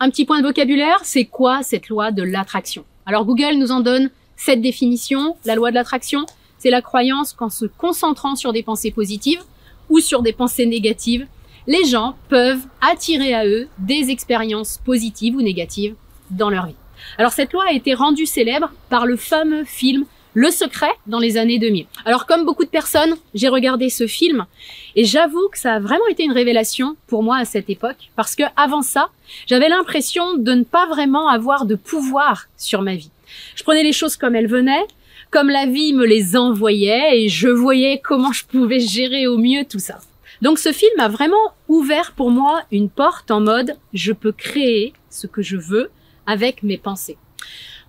un petit point de vocabulaire, c'est quoi cette loi de l'attraction? Alors Google nous en donne cette définition. La loi de l'attraction, c'est la croyance qu'en se concentrant sur des pensées positives ou sur des pensées négatives, les gens peuvent attirer à eux des expériences positives ou négatives dans leur vie. Alors cette loi a été rendue célèbre par le fameux film le secret dans les années 2000. Alors comme beaucoup de personnes, j'ai regardé ce film et j'avoue que ça a vraiment été une révélation pour moi à cette époque parce que avant ça, j'avais l'impression de ne pas vraiment avoir de pouvoir sur ma vie. Je prenais les choses comme elles venaient, comme la vie me les envoyait et je voyais comment je pouvais gérer au mieux tout ça. Donc ce film a vraiment ouvert pour moi une porte en mode je peux créer ce que je veux avec mes pensées.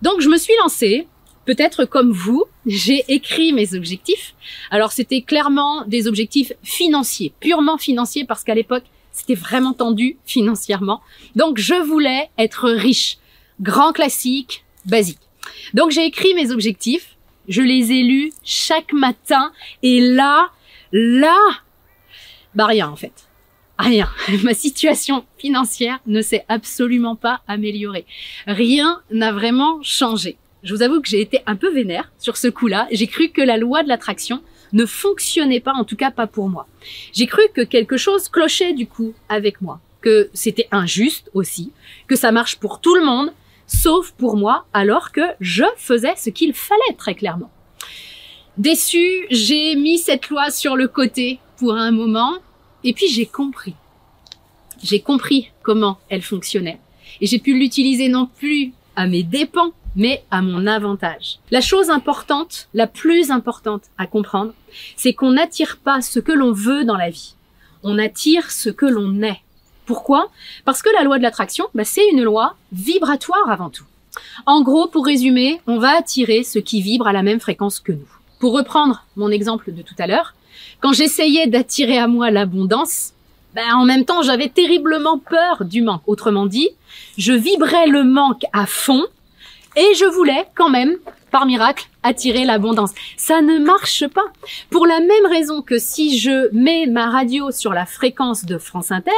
Donc je me suis lancée Peut-être comme vous, j'ai écrit mes objectifs. Alors c'était clairement des objectifs financiers, purement financiers parce qu'à l'époque, c'était vraiment tendu financièrement. Donc je voulais être riche, grand classique, basique. Donc j'ai écrit mes objectifs, je les ai lus chaque matin et là, là, bah rien en fait. Rien. Ma situation financière ne s'est absolument pas améliorée. Rien n'a vraiment changé je vous avoue que j'ai été un peu vénère sur ce coup-là. J'ai cru que la loi de l'attraction ne fonctionnait pas, en tout cas pas pour moi. J'ai cru que quelque chose clochait du coup avec moi, que c'était injuste aussi, que ça marche pour tout le monde, sauf pour moi, alors que je faisais ce qu'il fallait très clairement. Déçu, j'ai mis cette loi sur le côté pour un moment, et puis j'ai compris. J'ai compris comment elle fonctionnait. Et j'ai pu l'utiliser non plus à mes dépens, mais à mon avantage. La chose importante, la plus importante à comprendre, c'est qu'on n'attire pas ce que l'on veut dans la vie. On attire ce que l'on est. Pourquoi? Parce que la loi de l'attraction, bah, c'est une loi vibratoire avant tout. En gros, pour résumer, on va attirer ce qui vibre à la même fréquence que nous. Pour reprendre mon exemple de tout à l'heure, quand j'essayais d'attirer à moi l'abondance, ben, en même temps, j'avais terriblement peur du manque. Autrement dit, je vibrais le manque à fond et je voulais quand même, par miracle, attirer l'abondance. Ça ne marche pas. Pour la même raison que si je mets ma radio sur la fréquence de France Inter,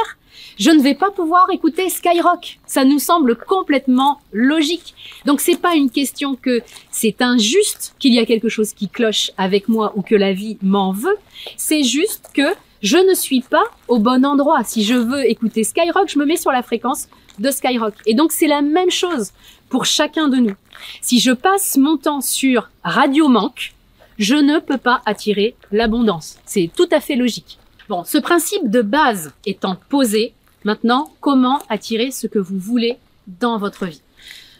je ne vais pas pouvoir écouter Skyrock. Ça nous semble complètement logique. Donc c'est pas une question que c'est injuste qu'il y a quelque chose qui cloche avec moi ou que la vie m'en veut. C'est juste que je ne suis pas au bon endroit. Si je veux écouter Skyrock, je me mets sur la fréquence de Skyrock. Et donc c'est la même chose pour chacun de nous. Si je passe mon temps sur Radio Manque, je ne peux pas attirer l'abondance. C'est tout à fait logique. Bon, ce principe de base étant posé, maintenant, comment attirer ce que vous voulez dans votre vie?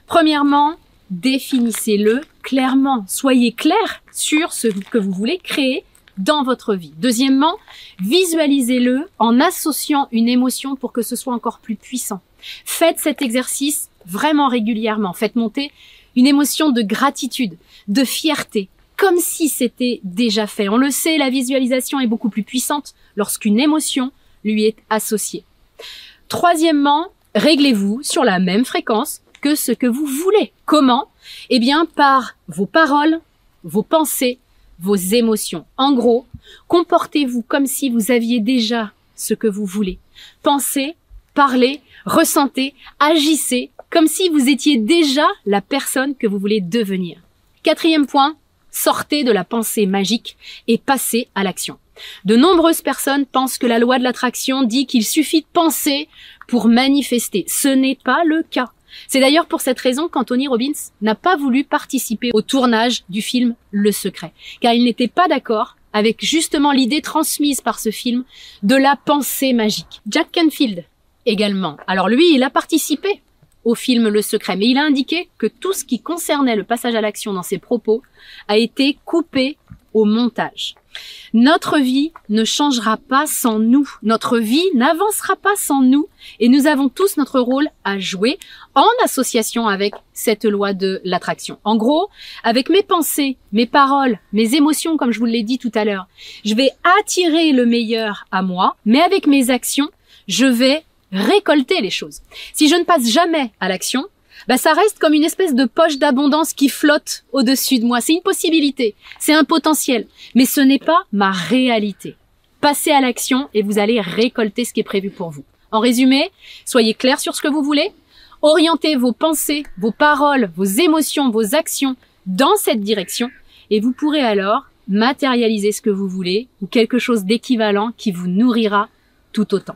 Premièrement, définissez-le clairement. Soyez clair sur ce que vous voulez créer dans votre vie. Deuxièmement, visualisez-le en associant une émotion pour que ce soit encore plus puissant. Faites cet exercice vraiment régulièrement. Faites monter une émotion de gratitude, de fierté, comme si c'était déjà fait. On le sait, la visualisation est beaucoup plus puissante lorsqu'une émotion lui est associée. Troisièmement, réglez-vous sur la même fréquence que ce que vous voulez. Comment? Eh bien, par vos paroles, vos pensées, vos émotions. En gros, comportez-vous comme si vous aviez déjà ce que vous voulez. Pensez, parlez, ressentez, agissez comme si vous étiez déjà la personne que vous voulez devenir. Quatrième point, sortez de la pensée magique et passez à l'action. De nombreuses personnes pensent que la loi de l'attraction dit qu'il suffit de penser pour manifester. Ce n'est pas le cas. C'est d'ailleurs pour cette raison qu'Anthony Robbins n'a pas voulu participer au tournage du film Le Secret, car il n'était pas d'accord avec justement l'idée transmise par ce film de la pensée magique. Jack Canfield également. Alors lui, il a participé au film Le Secret, mais il a indiqué que tout ce qui concernait le passage à l'action dans ses propos a été coupé au montage. Notre vie ne changera pas sans nous. Notre vie n'avancera pas sans nous. Et nous avons tous notre rôle à jouer en association avec cette loi de l'attraction. En gros, avec mes pensées, mes paroles, mes émotions, comme je vous l'ai dit tout à l'heure, je vais attirer le meilleur à moi, mais avec mes actions, je vais récolter les choses. Si je ne passe jamais à l'action, bah ça reste comme une espèce de poche d'abondance qui flotte au-dessus de moi. C'est une possibilité, c'est un potentiel, mais ce n'est pas ma réalité. Passez à l'action et vous allez récolter ce qui est prévu pour vous. En résumé, soyez clair sur ce que vous voulez, orientez vos pensées, vos paroles, vos émotions, vos actions dans cette direction et vous pourrez alors matérialiser ce que vous voulez ou quelque chose d'équivalent qui vous nourrira tout autant.